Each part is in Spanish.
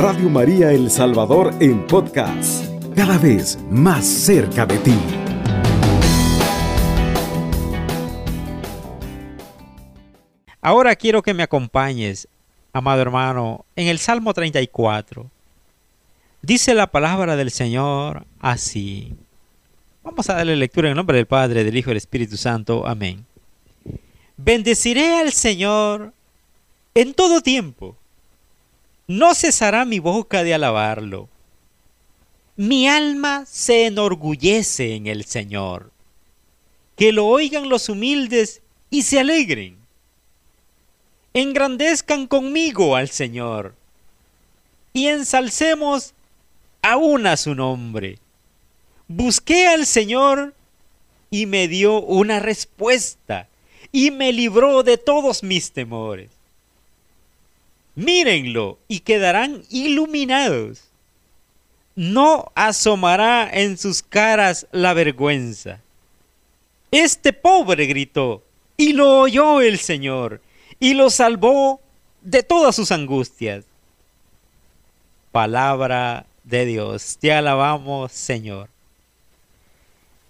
Radio María El Salvador en podcast, cada vez más cerca de ti. Ahora quiero que me acompañes, amado hermano, en el Salmo 34. Dice la palabra del Señor así. Vamos a darle lectura en nombre del Padre, del Hijo y del Espíritu Santo. Amén. Bendeciré al Señor en todo tiempo. No cesará mi boca de alabarlo. Mi alma se enorgullece en el Señor. Que lo oigan los humildes y se alegren. Engrandezcan conmigo al Señor y ensalcemos aún a su nombre. Busqué al Señor y me dio una respuesta y me libró de todos mis temores. Mírenlo y quedarán iluminados. No asomará en sus caras la vergüenza. Este pobre gritó, y lo oyó el Señor, y lo salvó de todas sus angustias. Palabra de Dios, te alabamos, Señor.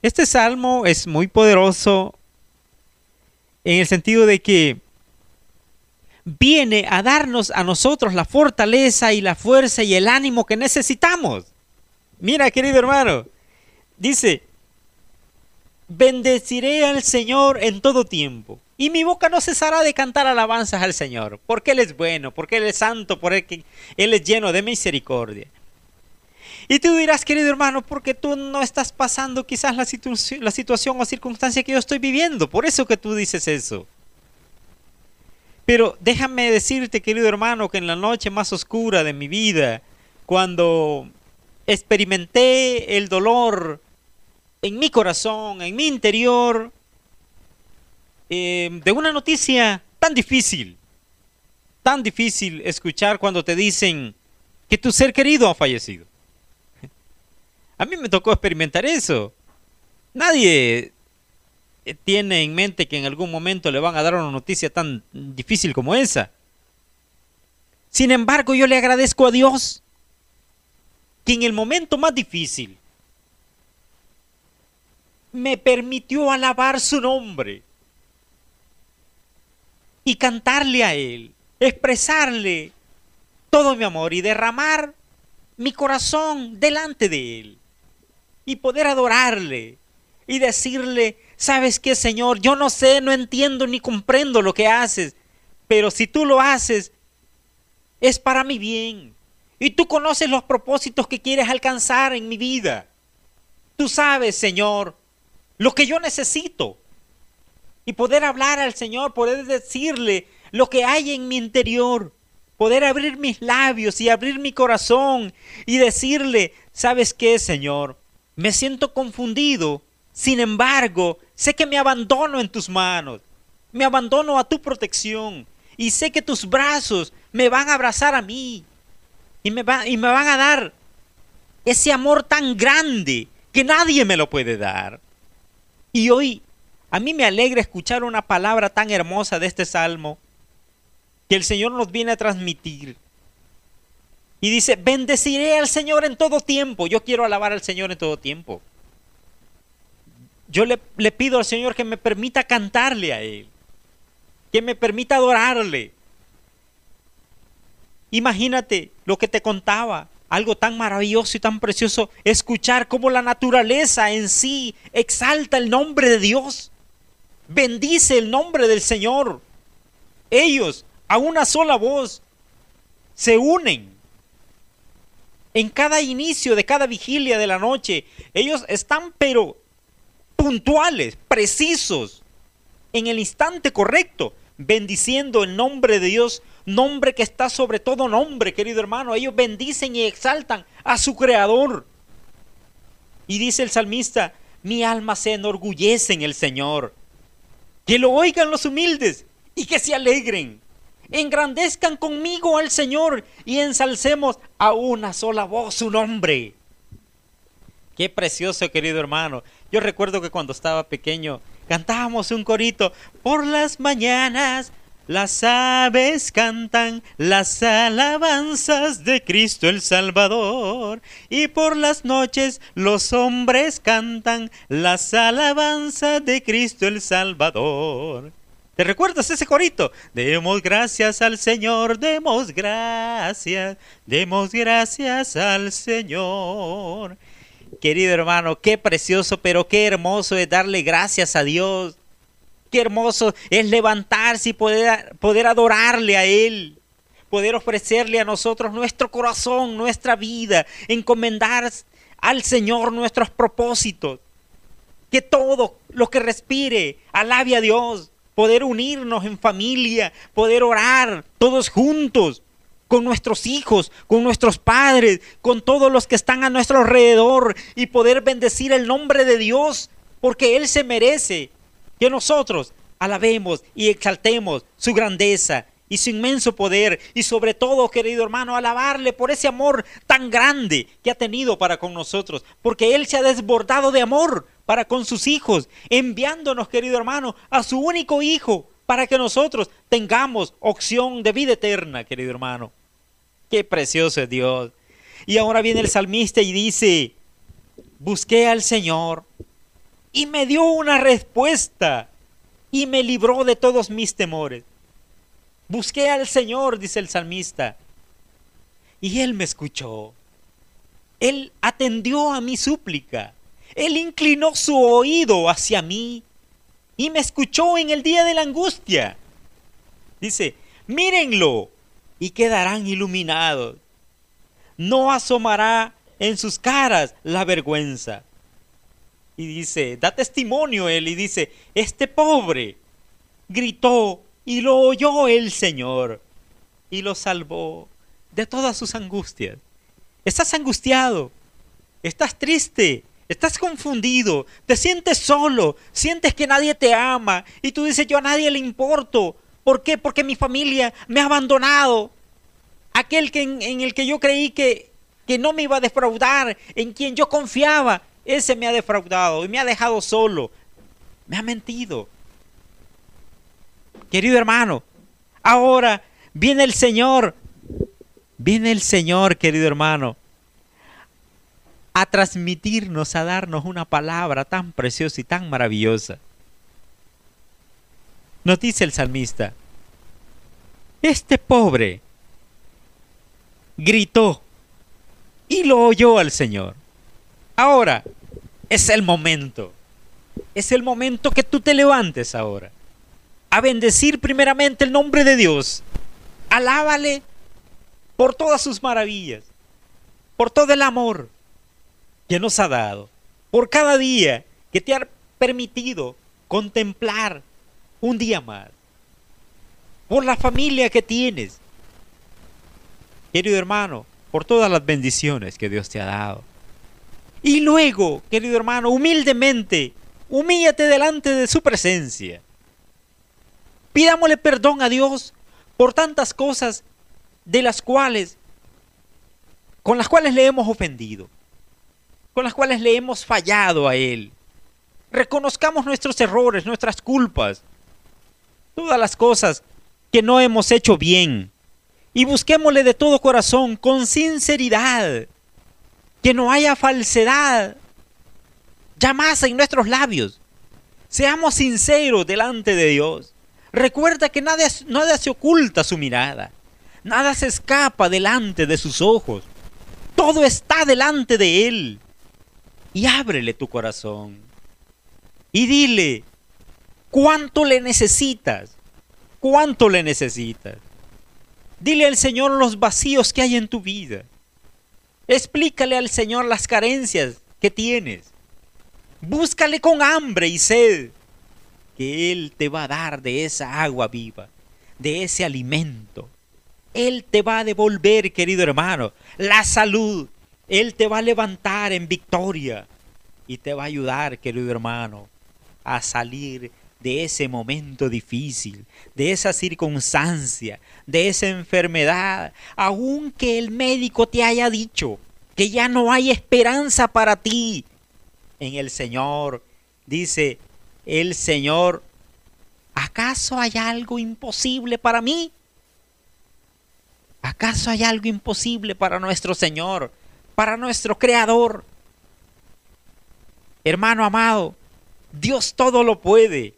Este salmo es muy poderoso en el sentido de que viene a darnos a nosotros la fortaleza y la fuerza y el ánimo que necesitamos. Mira, querido hermano, dice, bendeciré al Señor en todo tiempo. Y mi boca no cesará de cantar alabanzas al Señor, porque Él es bueno, porque Él es santo, porque Él es lleno de misericordia. Y tú dirás, querido hermano, porque tú no estás pasando quizás la, situación o circunstancia que yo estoy viviendo. Por eso que tú dices eso. Pero déjame decirte, querido hermano, que en la noche más oscura de mi vida, cuando experimenté el dolor en mi corazón, en mi interior, eh, de una noticia tan difícil, tan difícil escuchar cuando te dicen que tu ser querido ha fallecido. A mí me tocó experimentar eso. Nadie tiene en mente que en algún momento le van a dar una noticia tan difícil como esa. Sin embargo, yo le agradezco a Dios que en el momento más difícil me permitió alabar su nombre y cantarle a Él, expresarle todo mi amor y derramar mi corazón delante de Él y poder adorarle y decirle, ¿sabes qué, Señor? Yo no sé, no entiendo ni comprendo lo que haces, pero si tú lo haces, es para mi bien. Y tú conoces los propósitos que quieres alcanzar en mi vida. Tú sabes, Señor, lo que yo necesito. Y poder hablar al Señor, poder decirle lo que hay en mi interior. Poder abrir mis labios y abrir mi corazón y decirle, ¿sabes qué, Señor? Me siento confundido. Sin embargo, sé que me abandono en tus manos. Me abandono a tu protección. Y sé que tus brazos me van a abrazar a mí. Y me, y me van a dar ese amor tan grande que nadie me lo puede dar. Y hoy a mí me alegra escuchar una palabra tan hermosa de este salmo que el Señor nos viene a transmitir. Y dice, bendeciré al Señor en todo tiempo. Yo quiero alabar al Señor en todo tiempo. Yo le, le, pido al Señor que me permita cantarle a Él. Que me permita adorarle. Imagínate lo que te contaba. Algo tan maravilloso y tan precioso. Escuchar cómo la naturaleza en sí exalta el nombre de Dios. Bendice el nombre del Señor. Ellos, a una sola voz, se unen en cada inicio de cada vigilia de la noche, ellos están pero puntuales, precisos, en el instante correcto, bendiciendo el nombre de Dios, nombre que está sobre todo nombre, querido hermano. Ellos bendicen y exaltan a su Creador. Y dice el salmista, mi alma se enorgullece en el Señor. Que lo oigan los humildes y que se alegren engrandezcan conmigo al Señor y ensalcemos a una sola voz su nombre. Qué precioso, querido hermano. Yo recuerdo que cuando estaba pequeño cantábamos un corito. Por las mañanas las aves cantan las alabanzas de Cristo el Salvador. Y por las noches los hombres cantan las alabanzas de Cristo el Salvador. ¿Te recuerdas ese corito? Demos gracias al Señor, demos gracias, demos gracias al Señor. Querido hermano, qué precioso, pero qué hermoso es darle gracias a Dios Qué hermoso es levantarse y poder, poder adorarle a Él, poder ofrecerle a nosotros nuestro corazón, nuestra vida, encomendar al Señor nuestros propósitos. Que todo lo que respire alabe a Dios, poder unirnos en familia, poder orar todos juntos con nuestros hijos, con nuestros padres, con todos los que están a nuestro alrededor y poder bendecir el nombre de Dios, porque Él se merece que nosotros alabemos y exaltemos su grandeza y su inmenso poder y sobre todo, querido hermano, alabarle por ese amor tan grande que ha tenido para con nosotros, porque Él se ha desbordado de amor para con sus hijos, enviándonos, querido hermano, a su único hijo para que nosotros tengamos opción de vida eterna, querido hermano. Qué precioso es Dios. Y ahora viene el salmista y dice, busqué al Señor y me dio una respuesta y me libró de todos mis temores. Busqué al Señor, dice el salmista, y Él me escuchó. Él atendió a mi súplica. Él inclinó su oído hacia mí y me escuchó en el día de la angustia. Dice, mírenlo y quedarán iluminados. No asomará en sus caras la vergüenza y dice, da testimonio él y dice, este pobre gritó y lo oyó el Señor y lo salvó de todas sus angustias. Estás angustiado, estás triste, estás confundido, te sientes solo, sientes que nadie te ama y tú dices, yo a nadie le importo. ¿Por qué? Porque mi familia me ha abandonado. Aquel que en, el que yo creí que, que no me iba a defraudar, en quien yo confiaba, ese me ha defraudado y me ha dejado solo. Me ha mentido. Querido hermano, ahora viene el Señor. Viene el Señor, querido hermano, a transmitirnos, a darnos una palabra tan preciosa y tan maravillosa. Nos dice el salmista, este pobre gritó y lo oyó al Señor. Ahora, es el momento. Es el momento que tú te levantes ahora. A bendecir primeramente el nombre de Dios. Alábale por todas sus maravillas. Por todo el amor que nos ha dado. Por cada día que te ha permitido contemplar un día más. Por la familia que tienes. Querido hermano, por todas las bendiciones que Dios te ha dado. Y luego, querido hermano, humildemente, humíllate delante de su presencia. Pidámosle perdón a Dios por tantas cosas de las cuales, con las cuales le hemos ofendido, con las cuales le hemos fallado a Él. Reconozcamos nuestros errores, nuestras culpas, todas las cosas que no hemos hecho bien. Y busquémosle de todo corazón, con sinceridad, que no haya falsedad más en nuestros labios. Seamos sinceros delante de Dios. Recuerda que nada, nada se oculta su mirada. Nada se escapa delante de sus ojos. Todo está delante de Él. Y ábrele tu corazón. Y dile, ¿cuánto le necesitas? ¿Cuánto le necesitas? Dile al Señor los vacíos que hay en tu vida. Explícale al Señor las carencias que tienes. Búscale con hambre y sed, que Él te va a dar de esa agua viva, de ese alimento. Él te va a devolver, querido hermano, la salud. Él te va a levantar en victoria y te va a ayudar, querido hermano, a salir de ese momento difícil, de esa circunstancia, de esa enfermedad, aunque el médico te haya dicho que ya no hay esperanza para ti en el Señor. Dice, el Señor ¿acaso hay algo imposible para mí? ¿Acaso hay algo imposible para nuestro Señor, para nuestro Creador? Hermano amado, Dios todo lo puede.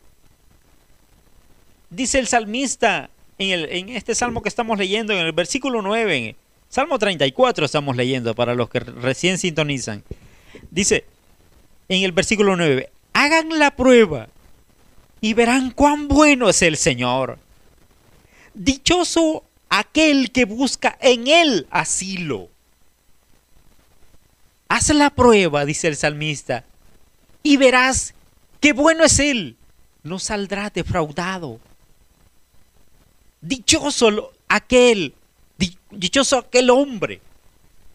Dice el salmista en, este salmo que estamos leyendo, en el versículo 9, Salmo 34 estamos leyendo para los que recién sintonizan. Dice en el versículo 9, hagan la prueba y verán cuán bueno es el Señor. Dichoso aquel que busca en él asilo. Haz la prueba, dice el salmista, y verás qué bueno es él. No saldrá defraudado. Dichoso aquel, dichoso aquel hombre,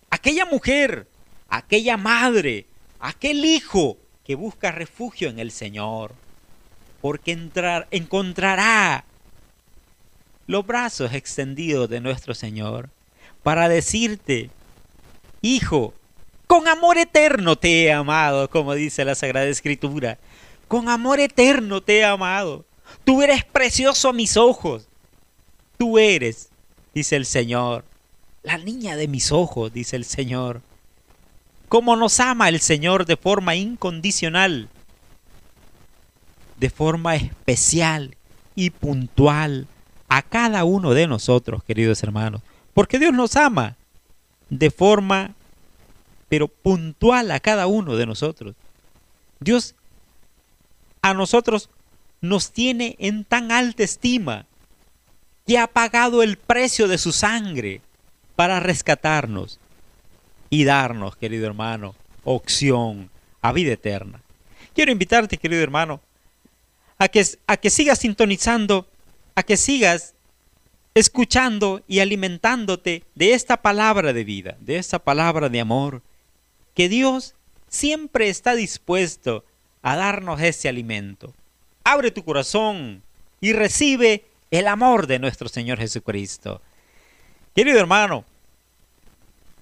aquella mujer, aquella madre, aquel hijo que busca refugio en el Señor, porque entrar, encontrará los brazos extendidos de nuestro Señor para decirte, hijo, con amor eterno te he amado, como dice la Sagrada Escritura. Con amor eterno te he amado. Tú eres precioso a mis ojos. Tú eres, dice el Señor, la niña de mis ojos, dice el Señor. Cómo nos ama el Señor de forma incondicional, de forma especial y puntual a cada uno de nosotros, queridos hermanos. Porque Dios nos ama de forma, pero puntual a cada uno de nosotros. Dios a nosotros nos tiene en tan alta estima que ha pagado el precio de su sangre para rescatarnos y darnos, querido hermano, opción a vida eterna. Quiero invitarte, querido hermano, a que, a que sigas sintonizando, a que sigas escuchando y alimentándote de esta palabra de vida, de esta palabra de amor, que Dios siempre está dispuesto a darnos ese alimento. Abre tu corazón y recibe el amor de nuestro Señor Jesucristo. Querido hermano,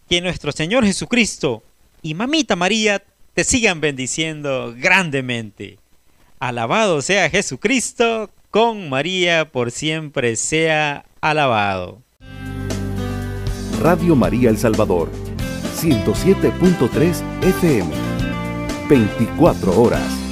que nuestro Señor Jesucristo y Mamita María te sigan bendiciendo grandemente. Alabado sea Jesucristo, con María por siempre sea alabado. Radio María El Salvador, 107.3 FM, 24 horas.